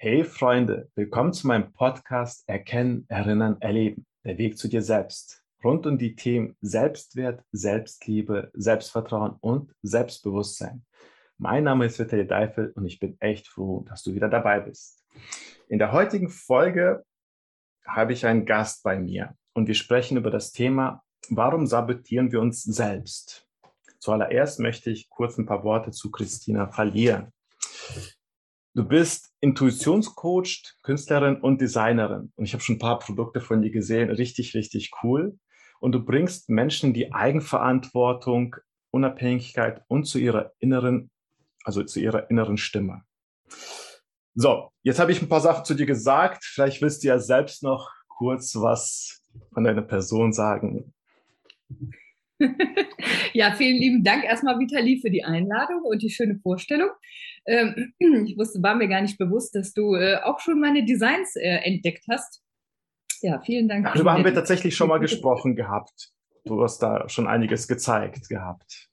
Hey Freunde, willkommen zu meinem Podcast Erkennen, Erinnern, Erleben. Der Weg zu dir selbst. Rund um die Themen Selbstwert, Selbstliebe, Selbstvertrauen und Selbstbewusstsein. Mein Name ist Vitali Deifel und ich bin echt froh, dass du wieder dabei bist. In der heutigen Folge habe ich einen Gast bei mir und wir sprechen über das Thema, warum sabotieren wir uns selbst? Zuallererst möchte ich kurz ein paar Worte zu Christina verlieren. Du bist Intuitionscoach, Künstlerin und Designerin. Und ich habe schon ein paar Produkte von dir gesehen. Richtig, richtig cool. Und du bringst Menschen die Eigenverantwortung, Unabhängigkeit und zu ihrer inneren, also zu ihrer inneren Stimme. So, jetzt habe ich ein paar Sachen zu dir gesagt. Vielleicht willst du ja selbst noch kurz was von deiner Person sagen. ja, vielen lieben Dank erstmal, Vitali, für die Einladung und die schöne Vorstellung. Ähm, ich wusste, war mir gar nicht bewusst, dass du äh, auch schon meine Designs äh, entdeckt hast. Ja, vielen Dank. Darüber haben wir tatsächlich schon mal gesprochen gehabt. Du hast da schon einiges gezeigt gehabt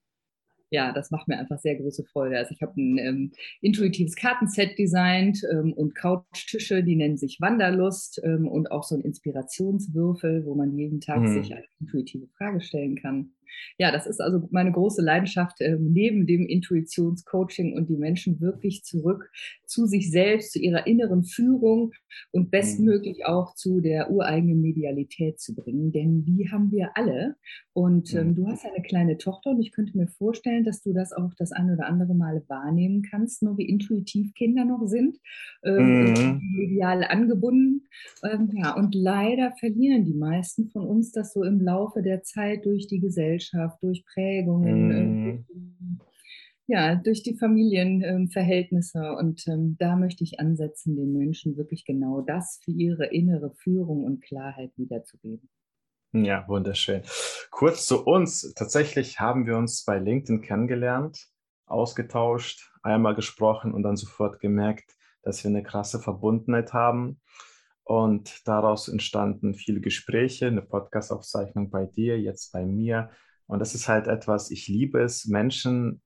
ja, das macht mir einfach sehr große Freude. Also ich habe ein ähm, intuitives Kartenset designt ähm, und Couchtische, die nennen sich Wanderlust ähm, und auch so ein Inspirationswürfel, wo man jeden Tag mhm. sich eine intuitive Frage stellen kann ja, das ist also meine große Leidenschaft äh, neben dem Intuitionscoaching und die Menschen wirklich zurück zu sich selbst, zu ihrer inneren Führung und bestmöglich mhm. auch zu der ureigenen Medialität zu bringen, denn die haben wir alle. Und ähm, mhm. du hast eine kleine Tochter und ich könnte mir vorstellen, dass du das auch das ein oder andere Mal wahrnehmen kannst, nur wie intuitiv Kinder noch sind, ähm, mhm. medial angebunden. Ähm, ja, und leider verlieren die meisten von uns das so im Laufe der Zeit durch die Gesellschaft Gesellschaft, durch Prägungen, mm. durch, ja, durch die Familienverhältnisse. Und ähm, da möchte ich ansetzen, den Menschen wirklich genau das für ihre innere Führung und Klarheit wiederzugeben. Ja, wunderschön. Kurz zu uns. Tatsächlich haben wir uns bei LinkedIn kennengelernt, ausgetauscht, einmal gesprochen und dann sofort gemerkt, dass wir eine krasse Verbundenheit haben. Und daraus entstanden viele Gespräche, eine Podcast-Aufzeichnung bei dir, jetzt bei mir. Und das ist halt etwas, ich liebe es, Menschen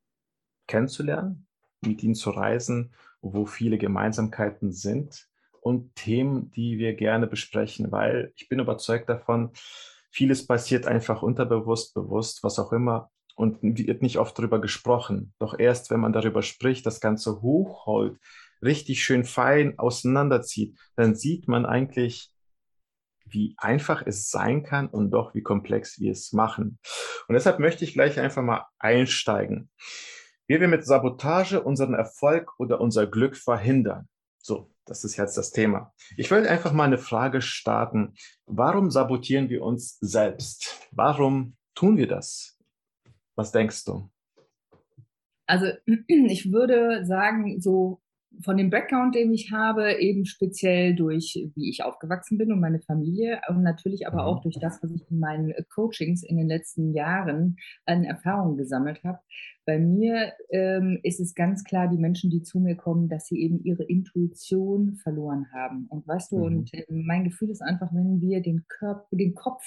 kennenzulernen, mit ihnen zu reisen, wo viele Gemeinsamkeiten sind und Themen, die wir gerne besprechen, weil ich bin überzeugt davon, vieles passiert einfach unterbewusst, bewusst, was auch immer und wird nicht oft darüber gesprochen. Doch erst, wenn man darüber spricht, das Ganze hochholt, richtig schön fein auseinanderzieht, dann sieht man eigentlich, wie einfach es sein kann und doch wie komplex wir es machen. Und deshalb möchte ich gleich einfach mal einsteigen. Wie wir mit Sabotage unseren Erfolg oder unser Glück verhindern. So, das ist jetzt das Thema. Ich will einfach mal eine Frage starten. Warum sabotieren wir uns selbst? Warum tun wir das? Was denkst du? Also ich würde sagen, so von dem Background, den ich habe, eben speziell durch, wie ich aufgewachsen bin und meine Familie und natürlich aber auch mhm. durch das, was ich in meinen Coachings in den letzten Jahren an Erfahrungen gesammelt habe. Bei mir ähm, ist es ganz klar, die Menschen, die zu mir kommen, dass sie eben ihre Intuition verloren haben. Und weißt du, mhm. und äh, mein Gefühl ist einfach, wenn wir den Körper, den Kopf,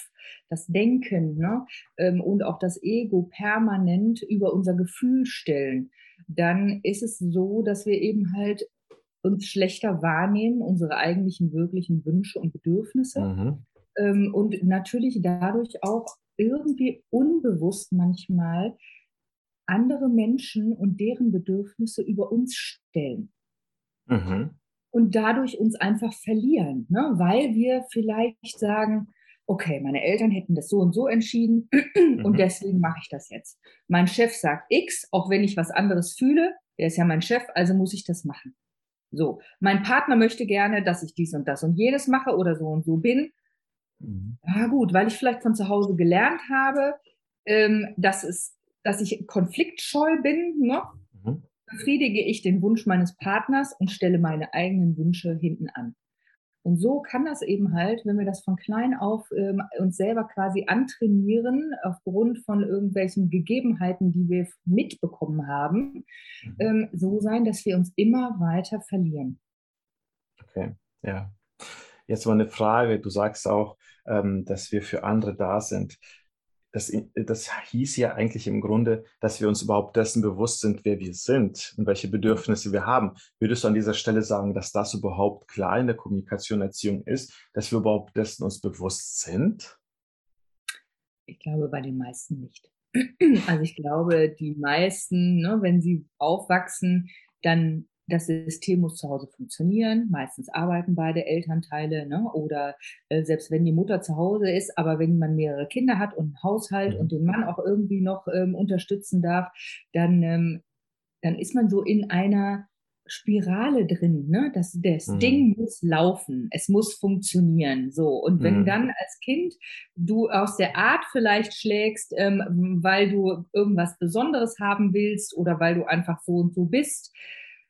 das Denken ne, ähm, und auch das Ego permanent über unser Gefühl stellen, dann ist es so, dass wir eben halt uns schlechter wahrnehmen, unsere eigentlichen wirklichen Wünsche und Bedürfnisse. Mhm. Ähm, und natürlich dadurch auch irgendwie unbewusst manchmal andere Menschen und deren Bedürfnisse über uns stellen. Mhm. Und dadurch uns einfach verlieren, ne? weil wir vielleicht sagen, okay, meine Eltern hätten das so und so entschieden und mhm. deswegen mache ich das jetzt. Mein Chef sagt X, auch wenn ich was anderes fühle, der ist ja mein Chef, also muss ich das machen. So, mein Partner möchte gerne, dass ich dies und das und jenes mache oder so und so bin. Mhm. Ja gut, weil ich vielleicht von zu Hause gelernt habe, ähm, dass, es, dass ich konfliktscheu bin, ne? Mhm. befriedige ich den Wunsch meines Partners und stelle meine eigenen Wünsche hinten an. Und so kann das eben halt, wenn wir das von klein auf ähm, uns selber quasi antrainieren, aufgrund von irgendwelchen Gegebenheiten, die wir mitbekommen haben, mhm. ähm, so sein, dass wir uns immer weiter verlieren. Okay, ja. Jetzt mal eine Frage. Du sagst auch, ähm, dass wir für andere da sind. Das, das hieß ja eigentlich im Grunde, dass wir uns überhaupt dessen bewusst sind, wer wir sind und welche Bedürfnisse wir haben. Würdest du an dieser Stelle sagen, dass das überhaupt klar in der Kommunikation Erziehung ist, dass wir überhaupt dessen uns bewusst sind? Ich glaube bei den meisten nicht. Also ich glaube, die meisten, ne, wenn sie aufwachsen, dann das System muss zu Hause funktionieren. Meistens arbeiten beide Elternteile ne? oder äh, selbst wenn die Mutter zu Hause ist, aber wenn man mehrere Kinder hat und einen Haushalt mhm. und den Mann auch irgendwie noch ähm, unterstützen darf, dann, ähm, dann ist man so in einer Spirale drin, ne? Das, das mhm. Ding muss laufen, es muss funktionieren. So. Und wenn mhm. dann als Kind du aus der Art vielleicht schlägst, ähm, weil du irgendwas Besonderes haben willst oder weil du einfach so und so bist,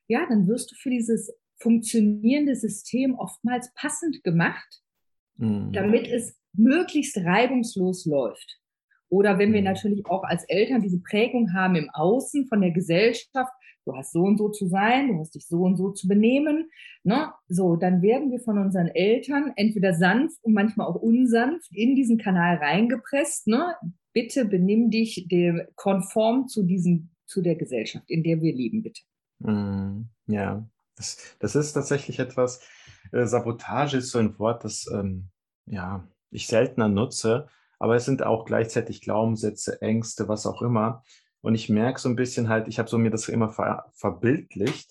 ja, dann wirst du für dieses funktionierende System oftmals passend gemacht, mhm. damit es möglichst reibungslos läuft. Oder wenn wir mhm. natürlich auch als Eltern diese Prägung haben im Außen von der Gesellschaft, du hast so und so zu sein, du hast dich so und so zu benehmen, ne? so, dann werden wir von unseren Eltern entweder sanft und manchmal auch unsanft in diesen Kanal reingepresst, ne? bitte benimm dich dem, konform zu diesem, zu der Gesellschaft, in der wir leben, bitte. Mm, ja, das, das ist tatsächlich etwas, äh, Sabotage ist so ein Wort, das ähm, ja, ich seltener nutze, aber es sind auch gleichzeitig Glaubenssätze, Ängste, was auch immer. Und ich merke so ein bisschen halt, ich habe so mir das immer ver verbildlicht.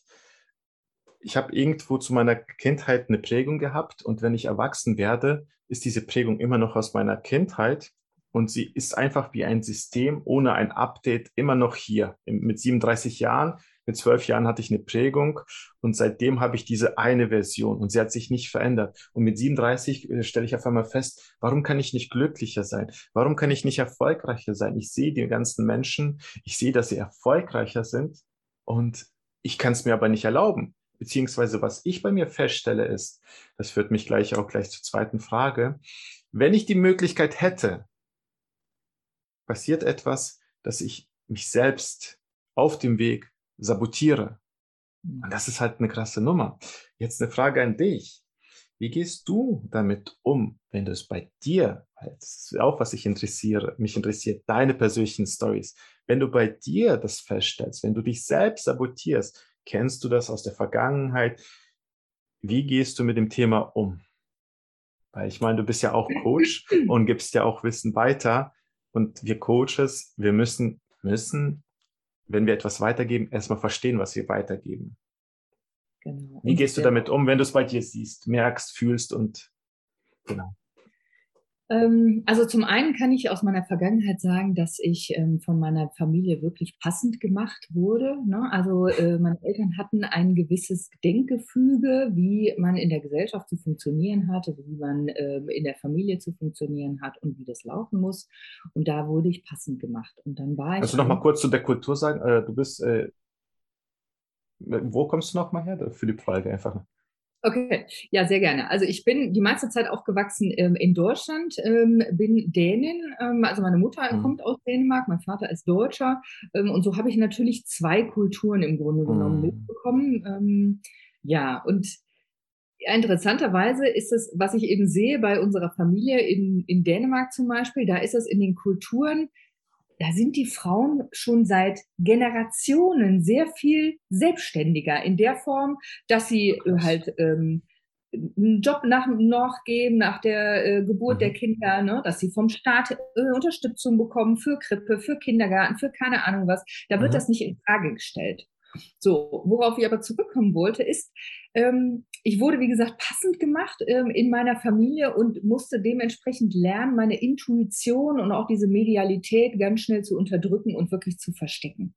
Ich habe irgendwo zu meiner Kindheit eine Prägung gehabt und wenn ich erwachsen werde, ist diese Prägung immer noch aus meiner Kindheit und sie ist einfach wie ein System ohne ein Update immer noch hier. Mit 37 Jahren mit zwölf Jahren hatte ich eine Prägung und seitdem habe ich diese eine Version und sie hat sich nicht verändert. Und mit 37 äh, stelle ich auf einmal fest, warum kann ich nicht glücklicher sein? Warum kann ich nicht erfolgreicher sein? Ich sehe die ganzen Menschen, ich sehe, dass sie erfolgreicher sind und ich kann es mir aber nicht erlauben. Beziehungsweise was ich bei mir feststelle ist, das führt mich gleich auch gleich zur zweiten Frage, wenn ich die Möglichkeit hätte, passiert etwas, dass ich mich selbst auf dem Weg sabotiere. Und das ist halt eine krasse Nummer. Jetzt eine Frage an dich. Wie gehst du damit um, wenn du es bei dir, das ist auch was ich interessiere, mich interessiert, deine persönlichen Stories. Wenn du bei dir das feststellst, wenn du dich selbst sabotierst, kennst du das aus der Vergangenheit? Wie gehst du mit dem Thema um? Weil ich meine, du bist ja auch Coach und gibst ja auch Wissen weiter. Und wir Coaches, wir müssen, müssen wenn wir etwas weitergeben, erstmal verstehen, was wir weitergeben. Genau. Wie gehst du damit um, wenn du es bei dir siehst, merkst, fühlst und genau? Ähm, also zum einen kann ich aus meiner Vergangenheit sagen, dass ich ähm, von meiner Familie wirklich passend gemacht wurde. Ne? Also äh, meine Eltern hatten ein gewisses Denkgefüge, wie man in der Gesellschaft zu funktionieren hat, wie man ähm, in der Familie zu funktionieren hat und wie das laufen muss. Und da wurde ich passend gemacht. Und dann war ich. Also noch mal kurz zu der Kultur sagen. Äh, du bist äh, wo kommst du noch mal her? Für die Frage einfach. Okay, ja, sehr gerne. Also ich bin die meiste Zeit aufgewachsen ähm, in Deutschland, ähm, bin Dänin, ähm, also meine Mutter mhm. kommt aus Dänemark, mein Vater ist Deutscher ähm, und so habe ich natürlich zwei Kulturen im Grunde genommen mhm. mitbekommen. Ähm, ja, und interessanterweise ist es, was ich eben sehe bei unserer Familie in, in Dänemark zum Beispiel, da ist es in den Kulturen da sind die Frauen schon seit Generationen sehr viel selbstständiger in der Form, dass sie äh, halt ähm, einen Job nach, noch geben nach der äh, Geburt mhm. der Kinder, ne? dass sie vom Staat äh, Unterstützung bekommen für Krippe, für Kindergarten, für keine Ahnung was. Da wird mhm. das nicht in Frage gestellt. So, worauf ich aber zurückkommen wollte, ist, ähm, ich wurde, wie gesagt, passend gemacht ähm, in meiner Familie und musste dementsprechend lernen, meine Intuition und auch diese Medialität ganz schnell zu unterdrücken und wirklich zu verstecken.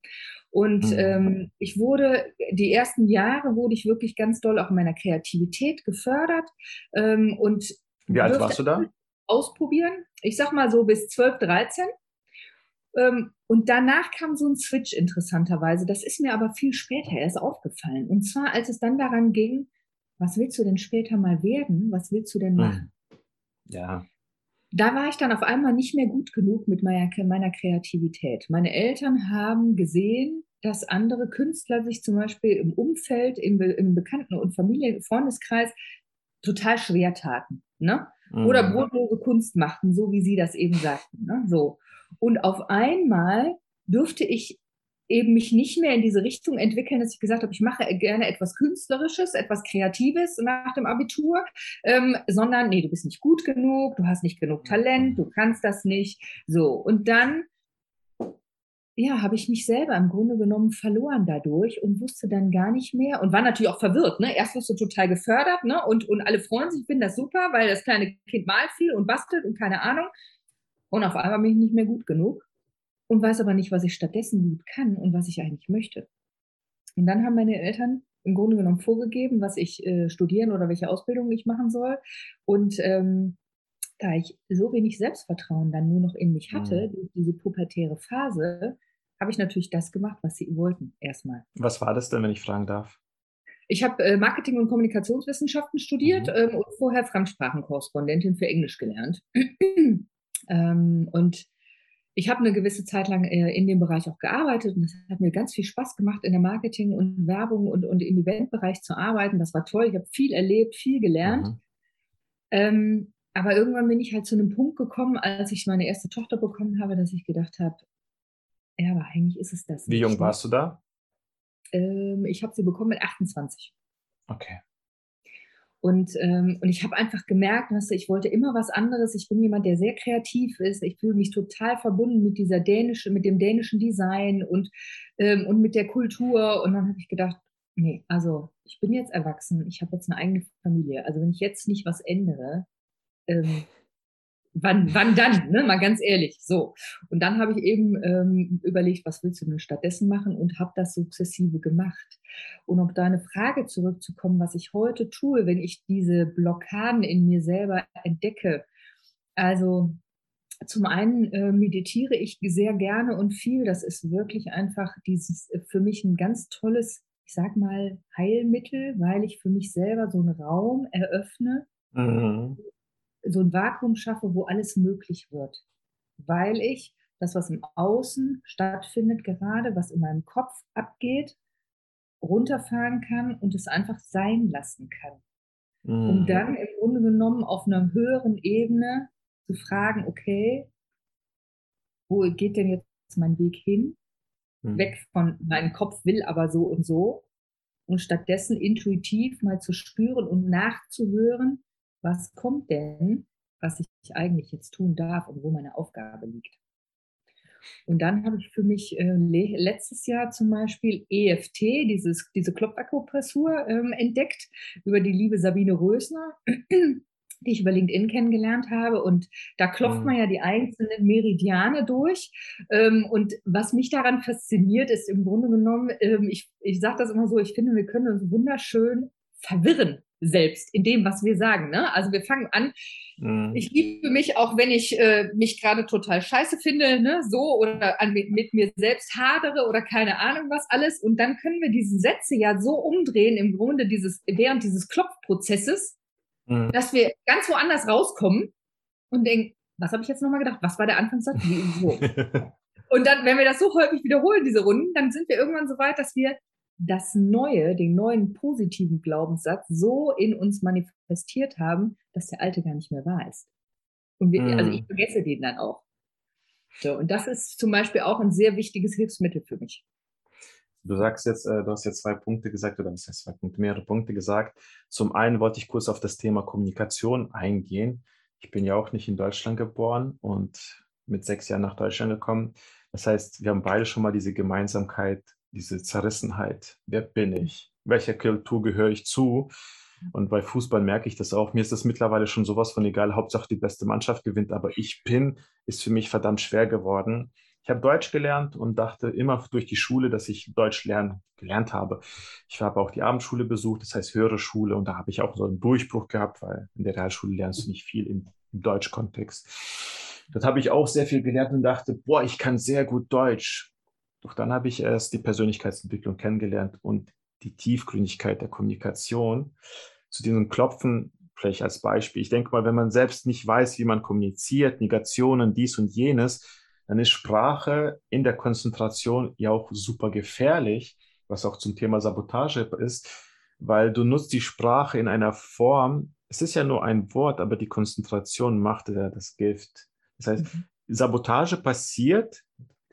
Und mhm. ähm, ich wurde, die ersten Jahre wurde ich wirklich ganz doll auch in meiner Kreativität gefördert. Ähm, und wie alt warst du da? Ausprobieren. Ich sag mal so bis 12, 13. Ähm, und danach kam so ein Switch interessanterweise. Das ist mir aber viel später erst aufgefallen. Und zwar, als es dann daran ging, was willst du denn später mal werden? Was willst du denn hm. machen? Ja. Da war ich dann auf einmal nicht mehr gut genug mit meiner, meiner Kreativität. Meine Eltern haben gesehen, dass andere Künstler sich zum Beispiel im Umfeld, im, im Bekannten- und Familien-Freundeskreis total schwer taten. Ne? Mhm. Oder brotlose Kunst machten, so wie sie das eben sagten. Ne? So. Und auf einmal durfte ich eben mich nicht mehr in diese Richtung entwickeln, dass ich gesagt habe, ich mache gerne etwas Künstlerisches, etwas Kreatives nach dem Abitur, ähm, sondern nee, du bist nicht gut genug, du hast nicht genug Talent, du kannst das nicht. So, und dann ja, habe ich mich selber im Grunde genommen verloren dadurch und wusste dann gar nicht mehr und war natürlich auch verwirrt. Ne? Erst wirst du total gefördert ne? und, und alle freuen sich, ich finde das super, weil das kleine Kind malt viel und bastelt und keine Ahnung. Und auf einmal bin ich nicht mehr gut genug und weiß aber nicht, was ich stattdessen gut kann und was ich eigentlich möchte. Und dann haben meine Eltern im Grunde genommen vorgegeben, was ich äh, studieren oder welche Ausbildung ich machen soll. Und ähm, da ich so wenig Selbstvertrauen dann nur noch in mich hatte, mhm. diese pubertäre Phase, habe ich natürlich das gemacht, was sie wollten, erstmal. Was war das denn, wenn ich fragen darf? Ich habe äh, Marketing- und Kommunikationswissenschaften studiert mhm. ähm, und vorher Fremdsprachenkorrespondentin für Englisch gelernt. Ähm, und ich habe eine gewisse Zeit lang äh, in dem Bereich auch gearbeitet und es hat mir ganz viel Spaß gemacht, in der Marketing und Werbung und, und im Eventbereich zu arbeiten. Das war toll. Ich habe viel erlebt, viel gelernt. Mhm. Ähm, aber irgendwann bin ich halt zu einem Punkt gekommen, als ich meine erste Tochter bekommen habe, dass ich gedacht habe, ja, aber eigentlich ist es das. Wie jung ne? warst du da? Ähm, ich habe sie bekommen mit 28. Okay. Und, ähm, und ich habe einfach gemerkt, weißt du, ich wollte immer was anderes. Ich bin jemand, der sehr kreativ ist. Ich fühle mich total verbunden mit dieser dänischen, mit dem dänischen Design und, ähm, und mit der Kultur. Und dann habe ich gedacht, nee, also ich bin jetzt erwachsen, ich habe jetzt eine eigene Familie. Also wenn ich jetzt nicht was ändere, ähm, wann, wann dann, ne? mal ganz ehrlich. So. Und dann habe ich eben ähm, überlegt, was willst du denn stattdessen machen und habe das sukzessive gemacht. Und um deine Frage zurückzukommen, was ich heute tue, wenn ich diese Blockaden in mir selber entdecke. Also zum einen äh, meditiere ich sehr gerne und viel. Das ist wirklich einfach dieses äh, für mich ein ganz tolles, ich sag mal, Heilmittel, weil ich für mich selber so einen Raum eröffne, mhm so ein Vakuum schaffe, wo alles möglich wird. Weil ich das, was im Außen stattfindet gerade, was in meinem Kopf abgeht, runterfahren kann und es einfach sein lassen kann. Mhm. Um dann im Grunde genommen auf einer höheren Ebene zu fragen, okay, wo geht denn jetzt mein Weg hin? Mhm. Weg von meinem Kopf will aber so und so. Und stattdessen intuitiv mal zu spüren und nachzuhören, was kommt denn, was ich eigentlich jetzt tun darf und wo meine Aufgabe liegt. Und dann habe ich für mich äh, letztes Jahr zum Beispiel EFT, dieses, diese Klopfakupressur, ähm, entdeckt über die liebe Sabine Rösner, die ich über LinkedIn kennengelernt habe. Und da klopft mhm. man ja die einzelnen Meridiane durch. Ähm, und was mich daran fasziniert, ist im Grunde genommen, ähm, ich, ich sage das immer so, ich finde, wir können uns wunderschön verwirren selbst in dem, was wir sagen. Ne? Also wir fangen an, mhm. ich liebe mich auch, wenn ich äh, mich gerade total scheiße finde, ne? so oder an, mit, mit, mir selbst hadere oder keine Ahnung was alles. Und dann können wir diese Sätze ja so umdrehen im Grunde dieses, während dieses Klopfprozesses, mhm. dass wir ganz woanders rauskommen und denken, was habe ich jetzt nochmal gedacht? Was war der Anfangssatz? Wie, so. und dann, wenn wir das so häufig wiederholen, diese Runden, dann sind wir irgendwann so weit, dass wir das Neue, den neuen positiven Glaubenssatz so in uns manifestiert haben, dass der alte gar nicht mehr wahr ist. Und wir, mm. also ich vergesse den dann auch. So, und das ist zum Beispiel auch ein sehr wichtiges Hilfsmittel für mich. Du sagst jetzt, äh, du hast jetzt zwei Punkte gesagt, oder was heißt zwei Punkte, mehrere Punkte gesagt. Zum einen wollte ich kurz auf das Thema Kommunikation eingehen. Ich bin ja auch nicht in Deutschland geboren und mit sechs Jahren nach Deutschland gekommen. Das heißt, wir haben beide schon mal diese Gemeinsamkeit diese Zerrissenheit. Wer bin ich? Welcher Kultur gehöre ich zu? Und bei Fußball merke ich das auch. Mir ist das mittlerweile schon sowas von egal. Hauptsache die beste Mannschaft gewinnt, aber ich bin, ist für mich verdammt schwer geworden. Ich habe Deutsch gelernt und dachte immer durch die Schule, dass ich Deutsch lernen, gelernt habe. Ich habe auch die Abendschule besucht, das heißt höhere Schule, und da habe ich auch so einen Durchbruch gehabt, weil in der Realschule lernst du nicht viel im, im Deutschkontext. Dort habe ich auch sehr viel gelernt und dachte, boah, ich kann sehr gut Deutsch. Doch dann habe ich erst die Persönlichkeitsentwicklung kennengelernt und die Tiefgründigkeit der Kommunikation. Zu diesem Klopfen vielleicht als Beispiel. Ich denke mal, wenn man selbst nicht weiß, wie man kommuniziert, Negationen, dies und jenes, dann ist Sprache in der Konzentration ja auch super gefährlich, was auch zum Thema Sabotage ist, weil du nutzt die Sprache in einer Form, es ist ja nur ein Wort, aber die Konzentration macht ja das Gift. Das heißt, mhm. Sabotage passiert,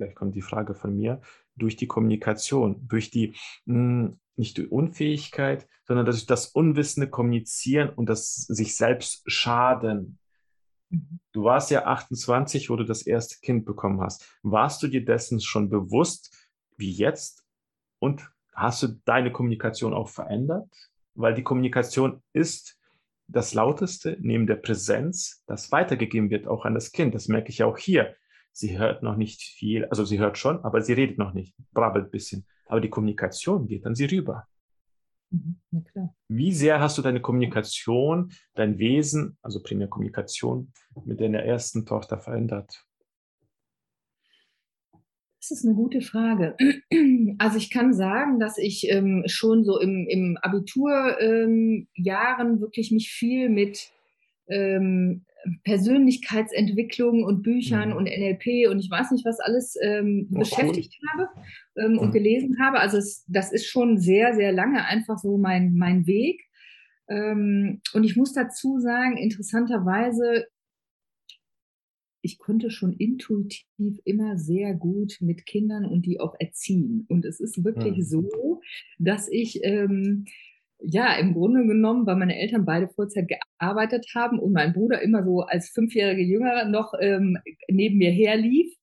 gleich kommt die Frage von mir, durch die Kommunikation, durch die mh, hm, nicht die Unfähigkeit, sondern durch das unwissende Kommunizieren und das sich selbst schaden. Mhm. Du warst ja 28, wo du das erste Kind bekommen hast. Warst du dir dessen schon bewusst, wie jetzt? Und hast du deine Kommunikation auch verändert? Weil die Kommunikation ist das Lauteste neben der Präsenz, das weitergegeben wird auch an das Kind. Das merke ich auch hier. Sie hört noch nicht viel, also sie hört schon, aber sie redet noch nicht, brabbelt ein bisschen. Aber die Kommunikation geht an sie rüber. Mhm, Wie sehr hast du deine Kommunikation, dein Wesen, also primär Kommunikation, mit deiner ersten Tochter verändert? Das ist eine gute Frage. Also ich kann sagen, dass ich ähm, schon so im, im Abiturjahren ähm, wirklich mich viel mit ähm, Persönlichkeitsentwicklung und Büchern mhm. und NLP und ich weiß nicht, was alles ähm, oh, beschäftigt cool. habe ähm, und mhm. gelesen habe. Also es, das ist schon sehr, sehr lange einfach so mein, mein Weg. Ähm, und ich muss dazu sagen, interessanterweise ich konnte schon intuitiv immer sehr gut mit Kindern und die auch erziehen. Und es ist wirklich mhm. so, dass ich ähm, ja im Grunde genommen, weil meine Eltern beide Vollzeit gearbeitet haben und mein Bruder immer so als fünfjährige Jüngere noch ähm, neben mir herlief.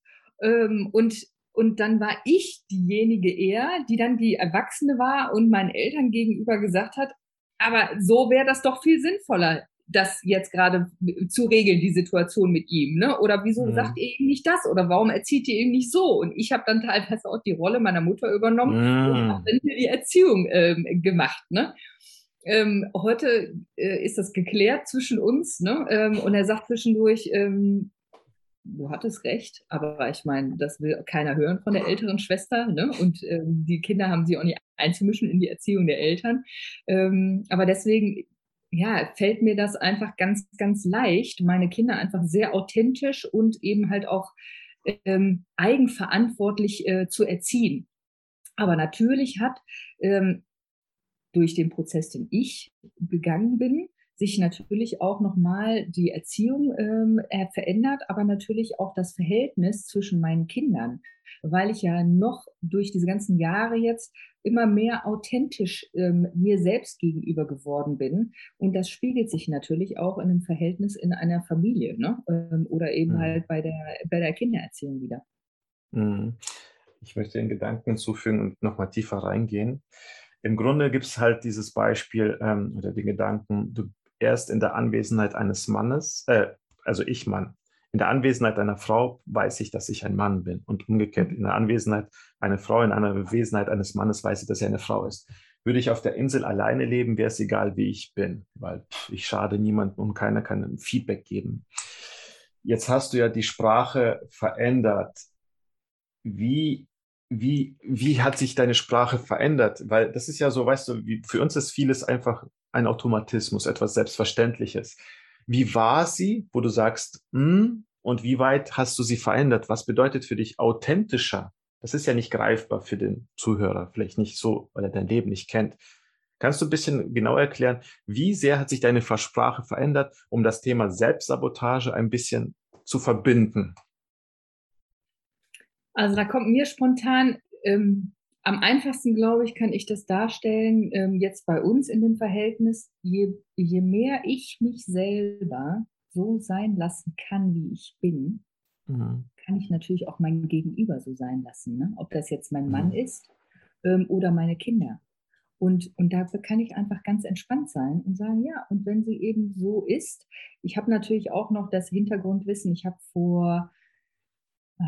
Ähm, und und dann war ich diejenige eher, die dann die Erwachsene war und meinen Eltern gegenüber gesagt hat, aber so wäre das doch viel sinnvoller das jetzt gerade zu regeln, die Situation mit ihm, ne? Oder wieso mhm. sagt ihr ihm nicht das? Oder warum erzieht ihr ihm nicht so? Und ich habe dann teilweise auch die Rolle meiner Mutter übernommen mhm. und habe dann hier die Erziehung ähm, gemacht, ne? Ähm, heute äh, ist das geklärt zwischen uns, ne? Ähm, und er sagt zwischendurch, ähm, du hattest recht, aber ich meine, das will keiner hören von der älteren Schwester, ne? Und ähm, die Kinder haben sich auch nicht einzumischen in die Erziehung der Eltern. Ähm, aber deswegen ja, fällt mir das einfach ganz, ganz leicht, meine Kinder einfach sehr authentisch und eben halt auch ähm, eigenverantwortlich äh, zu erziehen. Aber natürlich hat ähm, durch den Prozess, den ich gegangen bin, sich natürlich auch nochmal die Erziehung ähm, verändert, aber natürlich auch das Verhältnis zwischen meinen Kindern, weil ich ja noch durch diese ganzen Jahre jetzt immer mehr authentisch ähm, mir selbst gegenüber geworden bin. Und das spiegelt sich natürlich auch in dem Verhältnis in einer Familie ne? Ähm, oder eben mhm. halt bei der, bei der Kindererziehung wieder. Mhm. Ich möchte den Gedanken zufügen und nochmal tiefer reingehen. Im Grunde gibt es halt dieses Beispiel ähm, oder den Gedanken, du erst in der Anwesenheit eines Mannes, äh, also ich Mann, in der Anwesenheit einer Frau weiß ich, dass ich ein Mann bin. Und umgekehrt, in der Anwesenheit einer Frau, in einer Anwesenheit eines Mannes weiß ich, dass er eine Frau ist. Würde ich auf der Insel alleine leben, wäre es egal, wie ich bin, weil ich schade niemandem und keiner kann Feedback geben. Jetzt hast du ja die Sprache verändert. Wie, wie, wie hat sich deine Sprache verändert? Weil das ist ja so, weißt du, wie, für uns ist vieles einfach ein Automatismus, etwas Selbstverständliches. Wie war sie, wo du sagst, hm, und wie weit hast du sie verändert? Was bedeutet für dich authentischer? Das ist ja nicht greifbar für den Zuhörer, vielleicht nicht so, weil er dein Leben nicht kennt. Kannst du ein bisschen genauer erklären, wie sehr hat sich deine Versprache verändert, um das Thema Selbstsabotage ein bisschen zu verbinden? Also da kommt mir spontan ähm, am einfachsten, glaube ich, kann ich das darstellen, ähm, jetzt bei uns in dem Verhältnis, je, je mehr ich mich selber so sein lassen kann, wie ich bin, mhm. kann ich natürlich auch mein Gegenüber so sein lassen. Ne? Ob das jetzt mein mhm. Mann ist ähm, oder meine Kinder. Und, und dafür kann ich einfach ganz entspannt sein und sagen, ja, und wenn sie eben so ist, ich habe natürlich auch noch das Hintergrundwissen, ich habe vor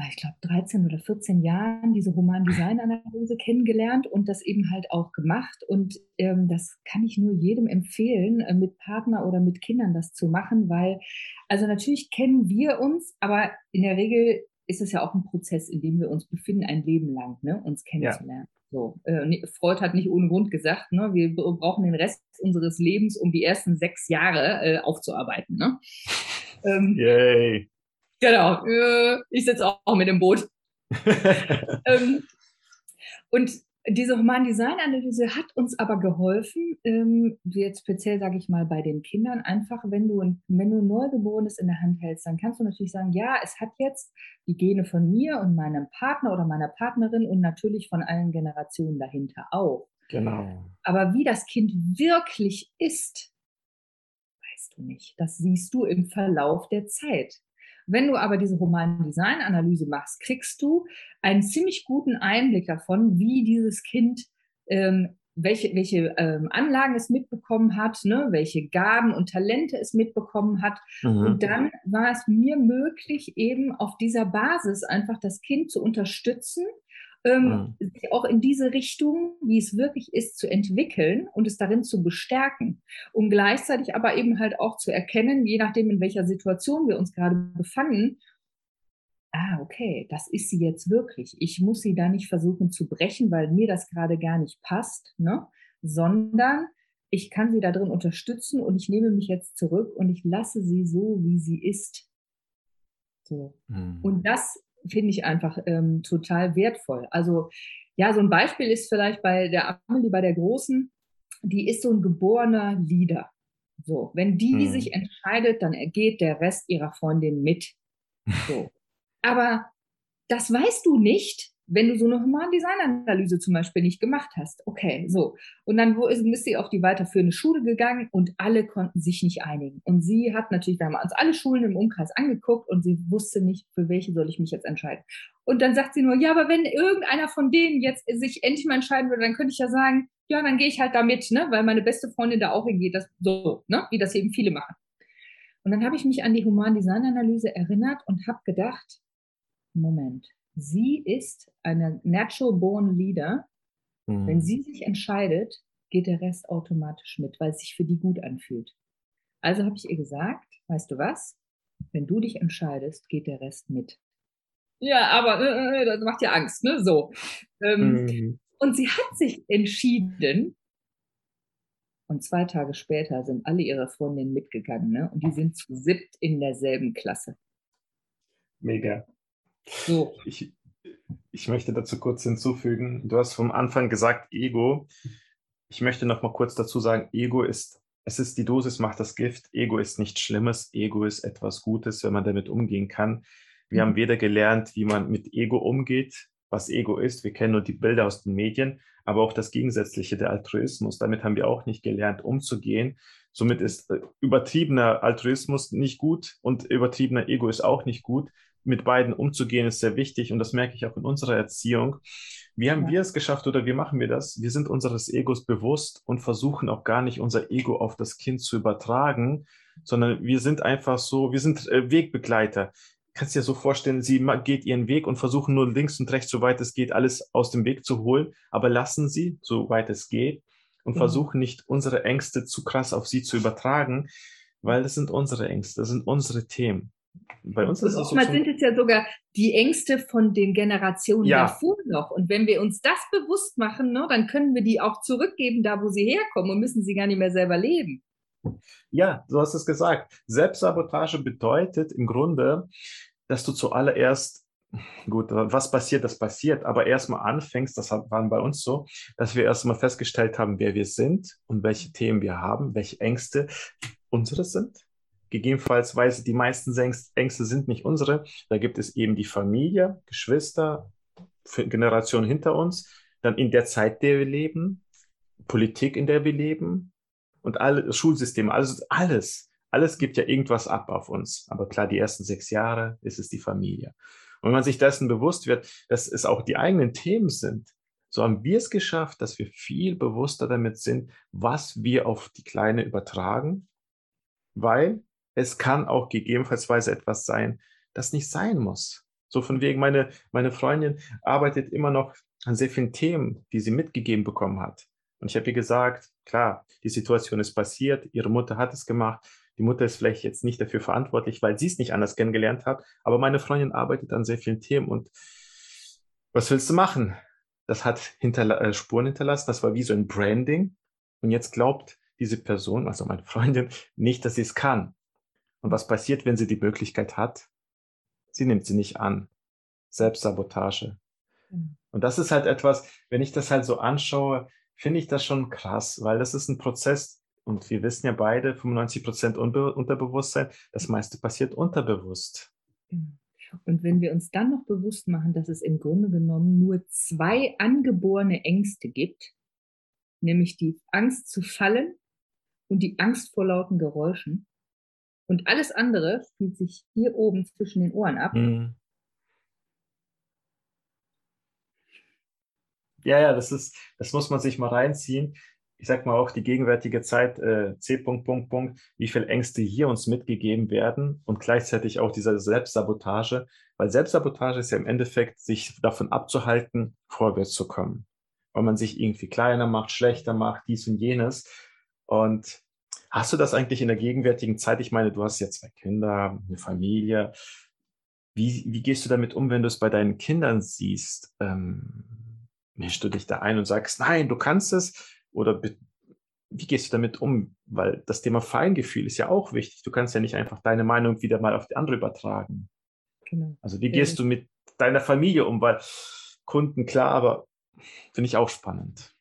ich glaube, 13 oder 14 Jahren diese Human Design Analyse kennengelernt und das eben halt auch gemacht. Und ähm, das kann ich nur jedem empfehlen, äh, mit Partner oder mit Kindern das zu machen, weil, also natürlich kennen wir uns, aber in der Regel ist es ja auch ein Prozess, in dem wir uns befinden, ein Leben lang, ne, uns kennenzulernen. Ja. So, äh, Freud hat nicht ohne Grund gesagt, ne, wir brauchen den Rest unseres Lebens, um die ersten sechs Jahre äh, aufzuarbeiten. Ne? Ähm, Yay. Genau, äh, ich sitze auch mit im Boot. ähm, und diese Human Design Analyse hat uns aber geholfen, ähm, jetzt speziell sage ich mal bei den Kindern, einfach wenn du, wenn du ein Neugeborenes in der Hand hältst, dann kannst du natürlich sagen, ja, es hat jetzt die Gene von mir und meinem Partner oder meiner Partnerin und natürlich von allen Generationen dahinter auch. Genau. Aber wie das Kind wirklich ist, weißt du nicht. Das siehst du im Verlauf der Zeit. Wenn du aber diese Human Design Analyse machst, kriegst du einen ziemlich guten Einblick davon, wie dieses Kind, ähm, welche, welche ähm, Anlagen es mitbekommen hat, ne, welche Gaben und Talente es mitbekommen hat. Mhm. Und dann war es mir möglich, eben auf dieser Basis einfach das Kind zu unterstützen ähm, mhm. sich auch in diese Richtung, wie es wirklich ist, zu entwickeln und es darin zu bestärken, um gleichzeitig aber eben halt auch zu erkennen, je nachdem, in welcher Situation wir uns gerade befanden, ah, okay, das ist sie jetzt wirklich. Ich muss sie da nicht versuchen zu brechen, weil mir das gerade gar nicht passt, ne? sondern ich kann sie da drin unterstützen und ich nehme mich jetzt zurück und ich lasse sie so, wie sie ist. So. Mhm. Und das finde ich einfach ähm, total wertvoll. Also ja, so ein Beispiel ist vielleicht bei der Amelie, bei der Großen, die ist so ein geborener Leader. So, wenn die hm. sich entscheidet, dann ergeht der Rest ihrer Freundin mit. So. Aber das weißt du nicht, wenn du so eine Human-Design-Analyse zum Beispiel nicht gemacht hast. Okay, so. Und dann wo ist, ist sie auf die weiterführende Schule gegangen und alle konnten sich nicht einigen. Und sie hat natürlich, wir haben uns alle Schulen im Umkreis angeguckt und sie wusste nicht, für welche soll ich mich jetzt entscheiden. Und dann sagt sie nur, ja, aber wenn irgendeiner von denen jetzt sich endlich mal entscheiden würde, dann könnte ich ja sagen, ja, dann gehe ich halt damit, ne, weil meine beste Freundin da auch hingeht, das so, ne, wie das eben viele machen. Und dann habe ich mich an die Human-Design-Analyse erinnert und habe gedacht, Moment, sie ist eine natural born leader. Mhm. Wenn sie sich entscheidet, geht der Rest automatisch mit, weil es sich für die gut anfühlt. Also habe ich ihr gesagt, weißt du was? Wenn du dich entscheidest, geht der Rest mit. Ja, aber äh, äh das macht ja Angst, ne? So. Ähm, mhm. Und sie hat sich entschieden. Und zwei Tage später sind alle ihre Freundinnen mitgegangen, ne? Und die sind zu siebt in derselben Klasse. Mega. So. Ich, ich möchte dazu kurz hinzufügen, du hast vom Anfang gesagt Ego. Ich möchte noch mal kurz dazu sagen, Ego ist, es ist die Dosis macht das Gift. Ego ist nichts Schlimmes. Ego ist etwas Gutes, wenn man damit umgehen kann. Wir mhm. haben weder gelernt, wie man mit Ego umgeht, was Ego ist. Wir kennen nur die Bilder aus den Medien, aber auch das Gegensätzliche, der Altruismus. Damit haben wir auch nicht gelernt, umzugehen. Somit ist äh, übertriebener Altruismus nicht gut und übertriebener Ego ist auch nicht gut mit beiden umzugehen, ist sehr wichtig und das merke ich auch in unserer Erziehung. Wie haben ja. wir es geschafft oder wie machen wir das? Wir sind unseres Egos bewusst und versuchen auch gar nicht unser Ego auf das Kind zu übertragen, sondern wir sind einfach so, wir sind äh, Wegbegleiter. Kannst dir so vorstellen, sie geht ihren Weg und versuchen nur links und rechts, soweit es geht, alles aus dem Weg zu holen, aber lassen sie, soweit es geht, und mhm. versuchen nicht unsere Ängste zu krass auf sie zu übertragen, weil das sind unsere Ängste, das sind unsere Themen. Bei uns ist es so. sind es ja sogar die Ängste von den Generationen ja. davor noch. Und wenn wir uns das bewusst machen, ne, dann können wir die auch zurückgeben, da wo sie herkommen und müssen sie gar nicht mehr selber leben. Ja, du hast es gesagt. Selbstsabotage bedeutet im Grunde, dass du zuallererst, gut, was passiert, das passiert, aber erstmal anfängst, das war bei uns so, dass wir erstmal festgestellt haben, wer wir sind und welche Themen wir haben, welche Ängste unsere sind gegebenenfalls weiß, die meisten Ängste sind nicht unsere. Da gibt es eben die Familie, Geschwister, Generation hinter uns, dann in der Zeit, der wir leben, Politik, in der wir leben und alle Schulsysteme, also alles, alles gibt ja irgendwas ab auf uns. Aber klar, die ersten sechs Jahre ist es die Familie. Und wenn man sich dessen bewusst wird, dass es auch die eigenen Themen sind, so haben wir es geschafft, dass wir viel bewusster damit sind, was wir auf die Kleine übertragen, weil es kann auch gegebenenfalls etwas sein, das nicht sein muss. So von wegen, meine, meine Freundin arbeitet immer noch an sehr vielen Themen, die sie mitgegeben bekommen hat. Und ich habe ihr gesagt, klar, die Situation ist passiert, ihre Mutter hat es gemacht, die Mutter ist vielleicht jetzt nicht dafür verantwortlich, weil sie es nicht anders kennengelernt hat, aber meine Freundin arbeitet an sehr vielen Themen und was willst du machen? Das hat hinterla äh, Spuren hinterlassen, das war wie so ein Branding und jetzt glaubt diese Person, also meine Freundin, nicht, dass sie es kann. Und was passiert, wenn sie die Möglichkeit hat? Sie nimmt sie nicht an. Selbstsabotage. Mhm. Und das ist halt etwas, wenn ich das halt so anschaue, finde ich das schon krass, weil das ist ein Prozess, und wir wissen ja beide, 95 Prozent Unterbewusstsein, das meiste passiert unterbewusst. Genau. Und wenn wir uns dann noch bewusst machen, dass es im Grunde genommen nur zwei angeborene Ängste gibt, nämlich die Angst zu fallen und die Angst vor lauten Geräuschen. Und alles andere spielt sich hier oben zwischen den Ohren ab. Mhm. Ja, ja, das ist, das muss man sich mal reinziehen. Ich sag mal auch die gegenwärtige Zeit, äh, C. Punkt, Punkt, Punkt, wie viele Ängste hier uns mitgegeben werden und gleichzeitig auch diese Selbstsabotage, weil Selbstsabotage ist ja im Endeffekt, sich davon abzuhalten, vorwärts zu kommen. Weil man sich irgendwie kleiner macht, schlechter macht, dies und jenes. Und hast du das eigentlich in der gegenwärtigen Zeit? Ich meine, du hast ja zwei Kinder, eine Familie. Wie, wie gehst du damit um, wenn du es bei deinen Kindern siehst? Ähm, mischst du dich da ein und sagst, nein, du kannst es? Oder wie gehst du damit um? Weil das Thema Feingefühl ist ja auch wichtig. Du kannst ja nicht einfach deine Meinung wieder mal auf die andere übertragen. Genau. Also wie gehst ja. du mit deiner Familie um? Weil Kunden, klar, aber finde ich auch spannend.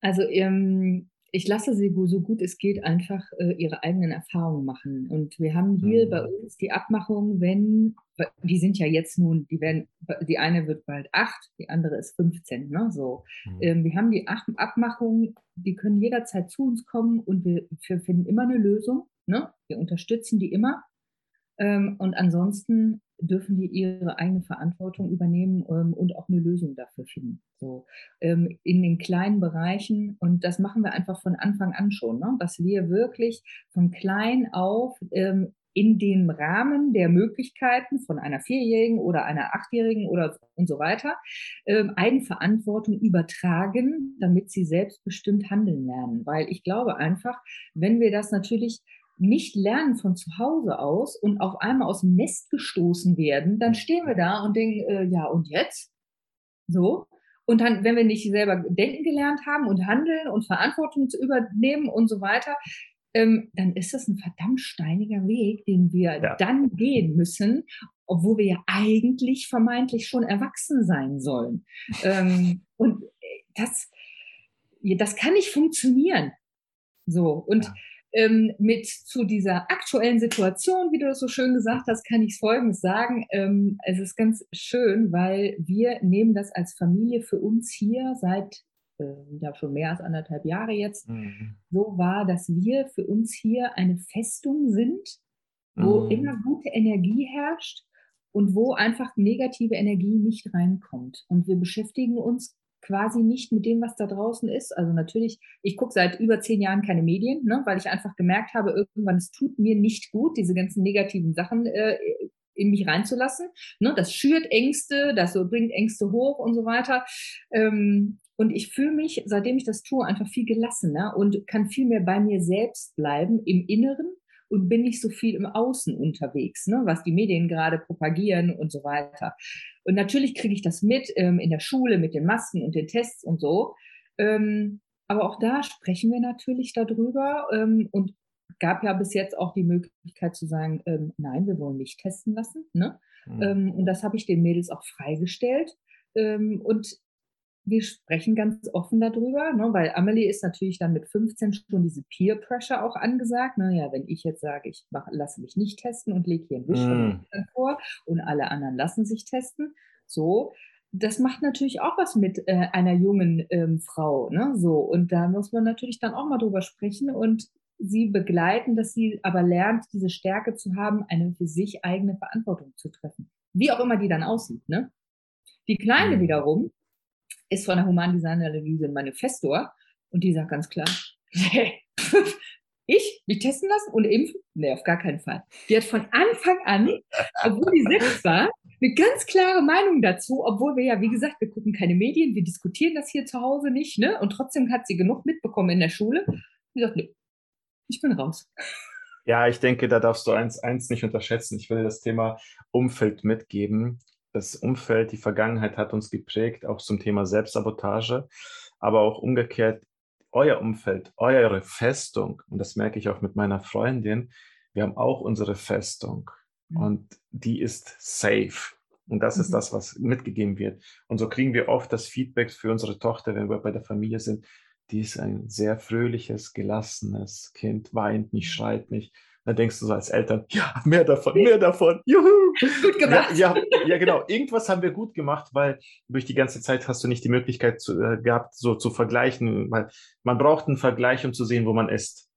Also ähm, ich lasse sie so gut es geht einfach äh, ihre eigenen Erfahrungen machen. Und wir haben hier mhm. bei uns die Abmachung, wenn, die sind ja jetzt nun, die werden, die eine wird bald acht, die andere ist 15, ne? So. Mhm. Ähm, wir haben die Abmachung, die können jederzeit zu uns kommen und wir, wir finden immer eine Lösung. Ne? Wir unterstützen die immer. Ähm, und ansonsten dürfen die ihre eigene Verantwortung übernehmen ähm, und auch eine Lösung dafür finden. So ähm, in den kleinen Bereichen und das machen wir einfach von Anfang an schon, ne? dass wir wirklich von klein auf ähm, in dem Rahmen der Möglichkeiten von einer Vierjährigen oder einer Achtjährigen oder und so weiter ähm, Eigenverantwortung übertragen, damit sie selbstbestimmt handeln lernen. Weil ich glaube einfach, wenn wir das natürlich nicht lernen von zu Hause aus und auf einmal aus dem Nest gestoßen werden, dann stehen wir da und denken, äh, ja, und jetzt? So. Und dann, wenn wir nicht selber denken gelernt haben und handeln und Verantwortung zu übernehmen und so weiter, ähm, dann ist das ein verdammt steiniger Weg, den wir ja. dann gehen müssen, obwohl wir ja eigentlich vermeintlich schon erwachsen sein sollen. ähm, und äh, das, das kann nicht funktionieren. So. Und ja ähm, mit zu dieser aktuellen Situation, wie du das so schön gesagt hast, kann ich Folgendes sagen. Ähm, es ist ganz schön, weil wir nehmen das als Familie für uns hier seit äh, ja schon mehr als anderthalb Jahre jetzt mhm. so wahr, dass wir für uns hier eine Festung sind, wo mhm. immer gute Energie herrscht und wo einfach negative Energie nicht reinkommt. Und wir beschäftigen uns quasi nicht mit dem, was da draußen ist. Also natürlich, ich gucke seit über zehn Jahren keine Medien, ne, weil ich einfach gemerkt habe, irgendwann, es tut mir nicht gut, diese ganzen negativen Sachen äh, in mich reinzulassen. Ne, das schürt Ängste, das so bringt Ängste hoch und so weiter. Ähm, und ich fühle mich, seitdem ich das tue, einfach viel gelassener und kann viel mehr bei mir selbst bleiben im Inneren und bin nicht so viel im Außen unterwegs, ne, was die Medien gerade propagieren und so weiter. Und natürlich kriege ich das mit ähm, in der Schule mit den Masken und den Tests und so. Ähm, aber auch da sprechen wir natürlich darüber ähm, und gab ja bis jetzt auch die Möglichkeit zu sagen, ähm, nein, wir wollen nicht testen lassen. Ne? Mhm. und das habe ich den Mädels auch freigestellt. Ähm, und wir sprechen ganz offen darüber, ne, weil Amelie ist natürlich dann mit 15 schon diese Peer Pressure auch angesagt. Naja, wenn ich jetzt sage, ich mach, lasse mich nicht testen und lege hier ein Wischverfahren mm. vor und alle anderen lassen sich testen, so, das macht natürlich auch was mit äh, einer jungen ähm, Frau, ne, so. Und da muss man natürlich dann auch mal drüber sprechen und sie begleiten, dass sie aber lernt, diese Stärke zu haben, eine für sich eigene Verantwortung zu treffen. Wie auch immer die dann aussieht, ne? Die Kleine mm. wiederum, ist von der Humandesign-Analyse ein Manifestor und die sagt ganz klar, ich mich testen lassen und impfen? Nee, auf gar keinen Fall. Die hat von Anfang an, obwohl die selbst war, eine ganz klare Meinung dazu, obwohl wir ja, wie gesagt, wir gucken keine Medien, wir diskutieren das hier zu Hause nicht, ne? Und trotzdem hat sie genug mitbekommen in der Schule. Die sagt, nee, ich bin raus. Ja, ich denke, da darfst du eins, eins nicht unterschätzen. Ich will das Thema Umfeld mitgeben das Umfeld, die Vergangenheit hat uns geprägt, auch zum Thema Selbstsabotage, aber auch umgekehrt euer Umfeld, eure Festung, und das merke ich auch mit meiner Freundin, wir haben auch unsere Festung mhm. und die ist safe. Und das mhm. ist das, was mitgegeben wird. Und so kriegen wir oft das Feedback für unsere Tochter, wenn wir bei der Familie sind. Die ist ein sehr fröhliches, gelassenes Kind, weint nicht, schreit nicht. Dann denkst du so als Eltern, ja, mehr davon, mehr davon, juhu. Gut gemacht. Ja, ja, ja, genau. Irgendwas haben wir gut gemacht, weil durch die ganze Zeit hast du nicht die Möglichkeit zu, äh, gehabt, so zu vergleichen, weil man braucht einen Vergleich, um zu sehen, wo man ist.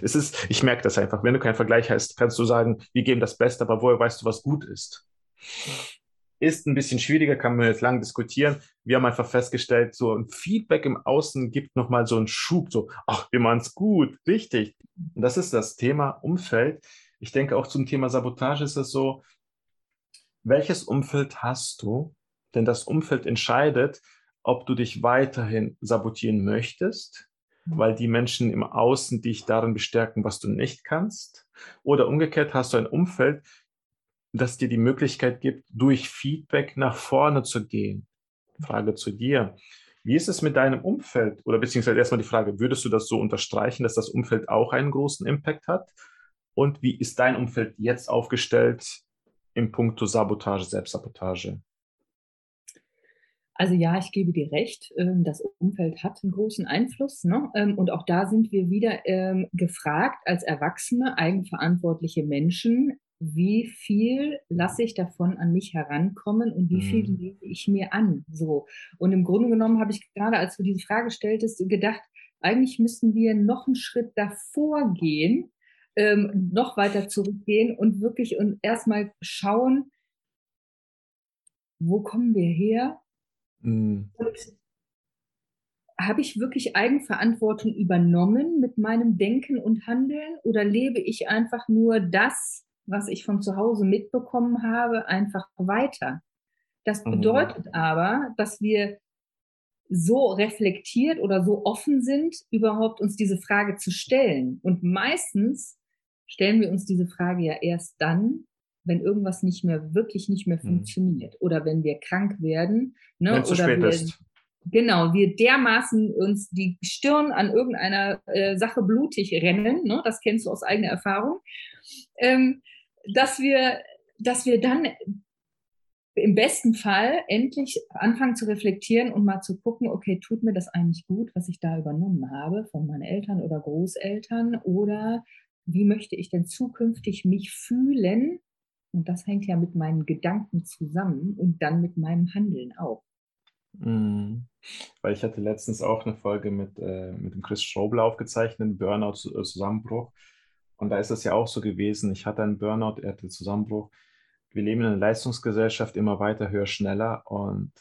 Es ist, ich merke das einfach. Wenn du keinen Vergleich hast, kannst du sagen, wir geben das Beste, aber woher weißt du, was gut ist? Ist ein bisschen schwieriger, kann man jetzt lang diskutieren. Wir haben einfach festgestellt, so ein Feedback im Außen gibt nochmal so einen Schub, so, ach, wir machen es gut, richtig. Und das ist das Thema Umfeld. Ich denke auch zum Thema Sabotage ist es so, welches Umfeld hast du? Denn das Umfeld entscheidet, ob du dich weiterhin sabotieren möchtest, weil die Menschen im Außen dich darin bestärken, was du nicht kannst. Oder umgekehrt hast du ein Umfeld, das dir die Möglichkeit gibt, durch Feedback nach vorne zu gehen. Frage zu dir. Wie ist es mit deinem Umfeld? Oder beziehungsweise erstmal die Frage, würdest du das so unterstreichen, dass das Umfeld auch einen großen Impact hat? Und wie ist dein Umfeld jetzt aufgestellt im Punkto Sabotage, Selbstsabotage? Also ja, ich gebe dir recht, ähm, das Umfeld hat einen großen Einfluss. Ne? Ähm, und auch da sind wir wieder ähm, gefragt, als erwachsene, eigenverantwortliche Menschen, wie viel lasse ich davon an mich herankommen und wie viel mhm. lege ich mir an? So. Und im Grunde genommen habe ich gerade, als du diese Frage stelltest, gedacht, eigentlich müssten wir noch einen Schritt davor gehen, ähm, noch weiter zurückgehen und wirklich und erstmal schauen, wo kommen wir her? Mhm. habe ich wirklich Eigenverantwortung übernommen mit meinem Denken und Handeln oder lebe ich einfach nur das, was ich von zu Hause mitbekommen habe, einfach weiter. Das mhm. bedeutet mhm. aber, dass wir so reflektiert oder so offen sind, überhaupt uns diese Frage zu stellen. Und meistens stellen wir uns diese Frage ja erst dann, wenn irgendwas nicht mehr, wirklich nicht mehr mhm. funktioniert mhm. oder wenn wir krank werden. Ne? Wenn es zu spät wir, ist. Genau, wir dermaßen uns die Stirn an irgendeiner äh, Sache blutig rennen, ne? das kennst du aus eigener Erfahrung. Ähm, dass wir, dass wir dann im besten Fall endlich anfangen zu reflektieren und mal zu gucken, okay, tut mir das eigentlich gut, was ich da übernommen habe von meinen Eltern oder Großeltern oder wie möchte ich denn zukünftig mich fühlen? Und das hängt ja mit meinen Gedanken zusammen und dann mit meinem Handeln auch. Mhm. Weil ich hatte letztens auch eine Folge mit, äh, mit dem Chris Strobel aufgezeichnet, Burnout-Zusammenbruch. Und da ist es ja auch so gewesen, ich hatte einen Burnout, er hatte Zusammenbruch. Wir leben in einer Leistungsgesellschaft immer weiter, höher, schneller und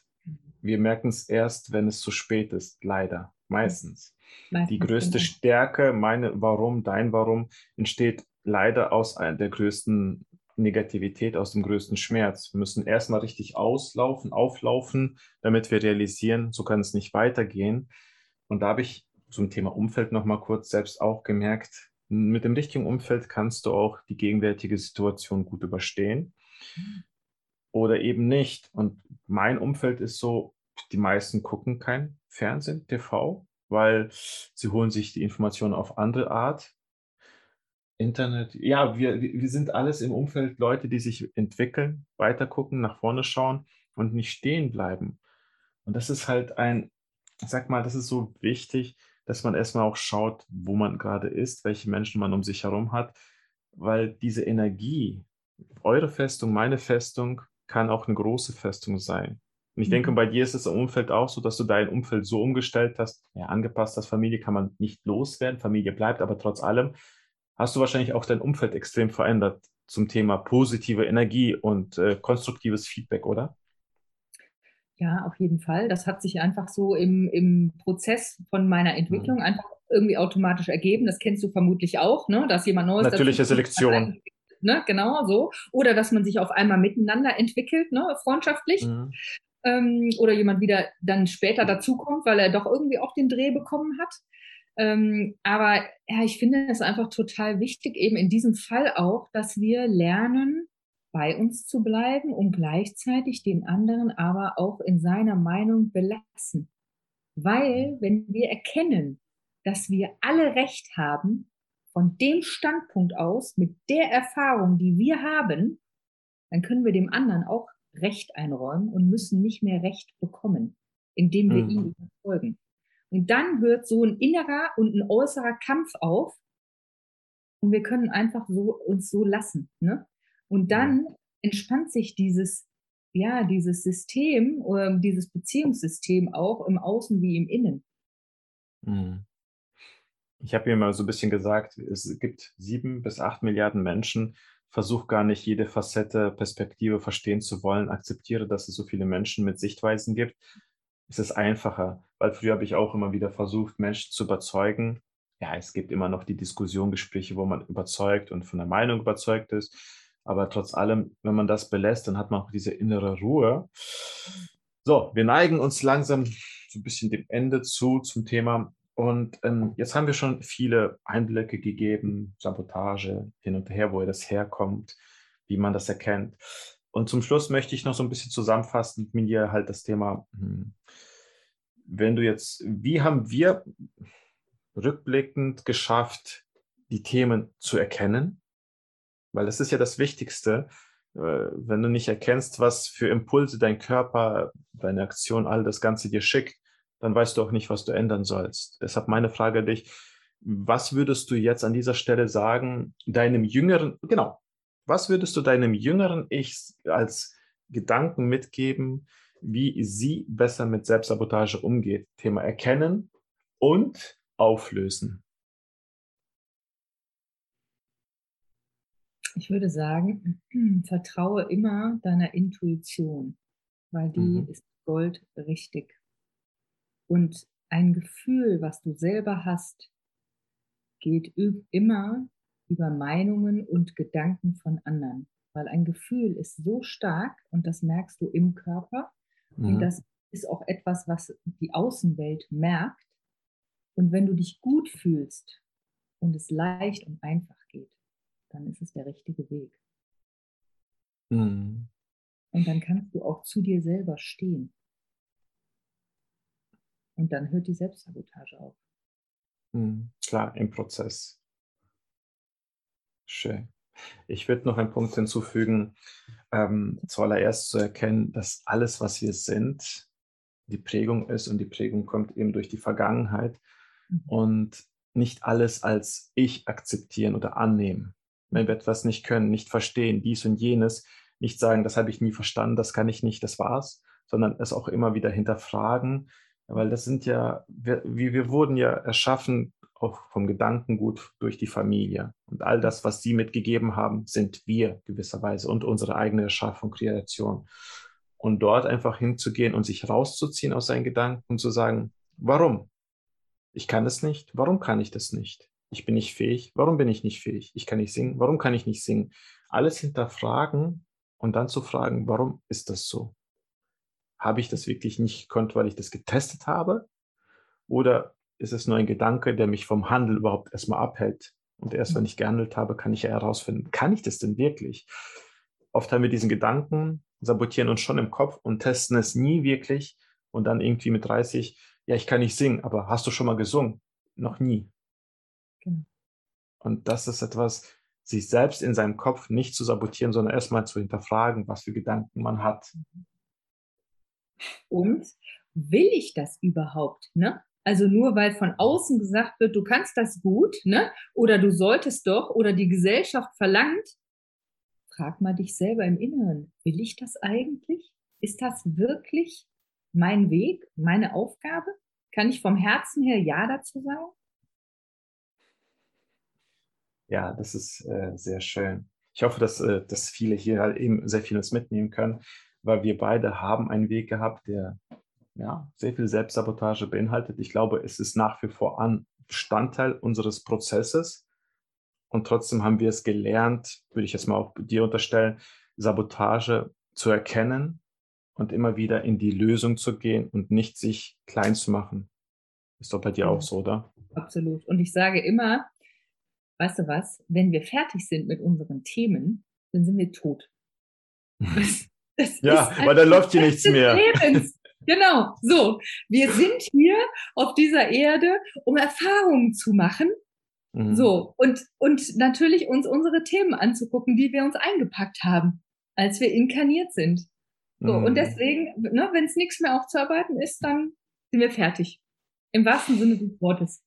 wir merken es erst, wenn es zu spät ist, leider, meistens. meistens Die größte genau. Stärke, meine Warum, dein Warum, entsteht leider aus der größten Negativität, aus dem größten Schmerz. Wir müssen erstmal richtig auslaufen, auflaufen, damit wir realisieren, so kann es nicht weitergehen. Und da habe ich zum Thema Umfeld nochmal kurz selbst auch gemerkt, mit dem richtigen Umfeld kannst du auch die gegenwärtige Situation gut überstehen oder eben nicht. Und mein Umfeld ist so, die meisten gucken kein Fernsehen, TV, weil sie holen sich die Informationen auf andere Art. Internet, ja, wir, wir sind alles im Umfeld Leute, die sich entwickeln, weiter gucken, nach vorne schauen und nicht stehen bleiben. Und das ist halt ein, sag mal, das ist so wichtig, dass man erstmal auch schaut, wo man gerade ist, welche Menschen man um sich herum hat, weil diese Energie, eure Festung, meine Festung, kann auch eine große Festung sein. Und ich mhm. denke, bei dir ist es im Umfeld auch so, dass du dein Umfeld so umgestellt hast, ja, angepasst hast. Familie kann man nicht loswerden, Familie bleibt, aber trotz allem hast du wahrscheinlich auch dein Umfeld extrem verändert zum Thema positive Energie und äh, konstruktives Feedback, oder? Ja, auf jeden Fall. Das hat sich einfach so im, im Prozess von meiner Entwicklung mhm. einfach irgendwie automatisch ergeben. Das kennst du vermutlich auch, ne? dass jemand Neues. Natürliche Selektion. Ne? Genau so. Oder dass man sich auf einmal miteinander entwickelt, ne? freundschaftlich. Mhm. Ähm, oder jemand wieder dann später dazukommt, weil er doch irgendwie auch den Dreh bekommen hat. Ähm, aber ja, ich finde es einfach total wichtig, eben in diesem Fall auch, dass wir lernen, bei uns zu bleiben und gleichzeitig den anderen aber auch in seiner Meinung belassen. Weil, wenn wir erkennen, dass wir alle Recht haben, von dem Standpunkt aus, mit der Erfahrung, die wir haben, dann können wir dem anderen auch Recht einräumen und müssen nicht mehr Recht bekommen, indem wir mhm. ihn überzeugen. Und dann hört so ein innerer und ein äußerer Kampf auf und wir können einfach so uns so lassen. Ne? Und dann entspannt sich dieses, ja, dieses System, äh, dieses Beziehungssystem auch im Außen wie im Innen. Mhm. Ich habe mir mal so ein bisschen gesagt, es gibt sieben bis acht Milliarden Menschen. Versuch gar nicht jede Facette, Perspektive verstehen zu wollen. Akzeptiere, dass es so viele Menschen mit Sichtweisen gibt. Es ist einfacher, weil früher habe ich auch immer wieder versucht, Menschen zu überzeugen. Ja, es gibt immer noch die Diskussion, Gespräche, wo man überzeugt und von der Meinung überzeugt ist. Aber trotz allem, wenn man das belässt, dann hat man auch diese innere Ruhe. So, wir neigen uns langsam so ein bisschen dem Ende zu zum Thema und ähm, jetzt haben wir schon viele Einblicke gegeben, Sabotage, hin und her, woher das herkommt, wie man das erkennt. Und zum Schluss möchte ich noch so ein bisschen zusammenfassen mit mir halt das Thema, hm, wenn du jetzt, wie haben wir rückblickend geschafft, die Themen zu erkennen? Weil das ist ja das Wichtigste. Äh, wenn du nicht erkennst, was für Impulse dein Körper, deine Aktion, all das Ganze dir schickt, dann weißt du auch nicht, was du ändern sollst. Deshalb meine Frage an dich, was würdest du jetzt an dieser Stelle sagen, deinem jüngeren, genau, was würdest du deinem jüngeren Ich als Gedanken mitgeben, wie sie besser mit Selbstsabotage umgeht? Thema erkennen und auflösen. Ich würde sagen, vertraue immer deiner Intuition, weil die mhm. ist goldrichtig. Und ein Gefühl, was du selber hast, geht immer über Meinungen und Gedanken von anderen. Weil ein Gefühl ist so stark und das merkst du im Körper. Mhm. Und das ist auch etwas, was die Außenwelt merkt. Und wenn du dich gut fühlst und es leicht und einfach geht, dann ist es der richtige Weg. Mhm. Und dann kannst du auch zu dir selber stehen. Und dann hört die Selbstsabotage auf. Mhm, klar, im Prozess. Schön. Ich würde noch einen Punkt hinzufügen, ähm, zuallererst zu erkennen, dass alles, was wir sind, die Prägung ist und die Prägung kommt eben durch die Vergangenheit mhm. und nicht alles als ich akzeptieren oder annehmen. Wenn wir etwas nicht können, nicht verstehen, dies und jenes, nicht sagen, das habe ich nie verstanden, das kann ich nicht, das war's, sondern es auch immer wieder hinterfragen, weil das sind ja, wir, wir wurden ja erschaffen, auch vom Gedankengut durch die Familie. Und all das, was sie mitgegeben haben, sind wir gewisserweise und unsere eigene Erschaffung, Kreation. Und dort einfach hinzugehen und sich rauszuziehen aus seinen Gedanken und zu sagen, warum? Ich kann es nicht. Warum kann ich das nicht? Ich bin nicht fähig. Warum bin ich nicht fähig? Ich kann nicht singen. Warum kann ich nicht singen? Alles hinterfragen und dann zu fragen, warum ist das so? Habe ich das wirklich nicht gekonnt, weil ich das getestet habe? Oder ist es nur ein Gedanke, der mich vom Handel überhaupt erstmal abhält? Und erst wenn ich gehandelt habe, kann ich ja herausfinden, kann ich das denn wirklich? Oft haben wir diesen Gedanken, sabotieren uns schon im Kopf und testen es nie wirklich. Und dann irgendwie mit 30, ja, ich kann nicht singen, aber hast du schon mal gesungen? Noch nie. Genau. Und das ist etwas, sich selbst in seinem Kopf nicht zu sabotieren, sondern erstmal zu hinterfragen, was für Gedanken man hat. Und will ich das überhaupt? Ne? Also nur weil von außen gesagt wird, du kannst das gut, ne? Oder du solltest doch, oder die Gesellschaft verlangt, frag mal dich selber im Inneren, will ich das eigentlich? Ist das wirklich mein Weg, meine Aufgabe? Kann ich vom Herzen her Ja dazu sagen? Ja, das ist äh, sehr schön. Ich hoffe, dass, äh, dass viele hier halt eben sehr vieles mitnehmen können weil wir beide haben einen Weg gehabt, der ja, sehr viel Selbstsabotage beinhaltet. Ich glaube, es ist nach wie vor ein Bestandteil unseres Prozesses. Und trotzdem haben wir es gelernt, würde ich jetzt mal auch dir unterstellen, Sabotage zu erkennen und immer wieder in die Lösung zu gehen und nicht sich klein zu machen. Ist doch bei dir auch so, oder? Absolut. Und ich sage immer, weißt du was, wenn wir fertig sind mit unseren Themen, dann sind wir tot. Das ja, weil dann läuft hier nichts mehr. Lebens. Genau, so. Wir sind hier auf dieser Erde, um Erfahrungen zu machen. Mhm. So, und, und natürlich uns unsere Themen anzugucken, die wir uns eingepackt haben, als wir inkarniert sind. So, mhm. und deswegen, ne, wenn es nichts mehr aufzuarbeiten ist, dann sind wir fertig. Im wahrsten Sinne des Wortes.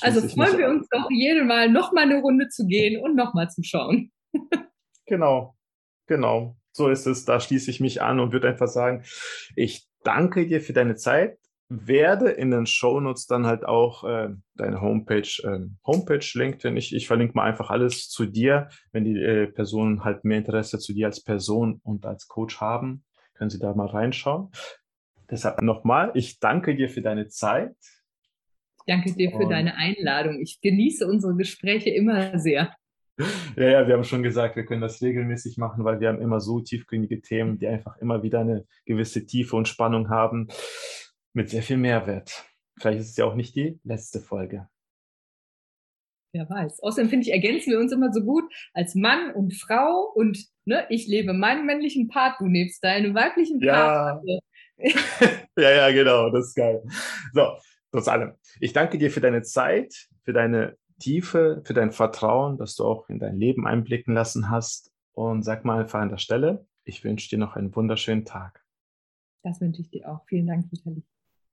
Also freuen wir uns doch jedes Mal noch mal eine Runde zu gehen und noch mal zu schauen. genau, genau. So ist es. Da schließe ich mich an und würde einfach sagen, ich danke dir für deine Zeit. Werde in den Shownotes dann halt auch äh, deine Homepage, äh, Homepage LinkedIn. Ich, ich verlinke mal einfach alles zu dir. Wenn die äh, Personen halt mehr Interesse zu dir als Person und als Coach haben, können sie da mal reinschauen. Deshalb nochmal, ich danke dir für deine Zeit. Ich danke dir für und deine Einladung. Ich genieße unsere Gespräche immer sehr. Ja, ja, wir haben schon gesagt, wir können das regelmäßig machen, weil wir haben immer so tiefgründige Themen, die einfach immer wieder eine gewisse Tiefe und Spannung haben, mit sehr viel Mehrwert. Vielleicht ist es ja auch nicht die letzte Folge. Wer weiß. Außerdem finde ich, ergänzen wir uns immer so gut als Mann und Frau und ne, ich lebe meinen männlichen Part, du lebst deinen weiblichen Part. Ja. ja, ja, genau, das ist geil. So, trotz allem, ich danke dir für deine Zeit, für deine Tiefe, für dein Vertrauen, dass du auch in dein Leben einblicken lassen hast. Und sag mal einfach an der Stelle, ich wünsche dir noch einen wunderschönen Tag. Das wünsche ich dir auch. Vielen Dank, Vitali.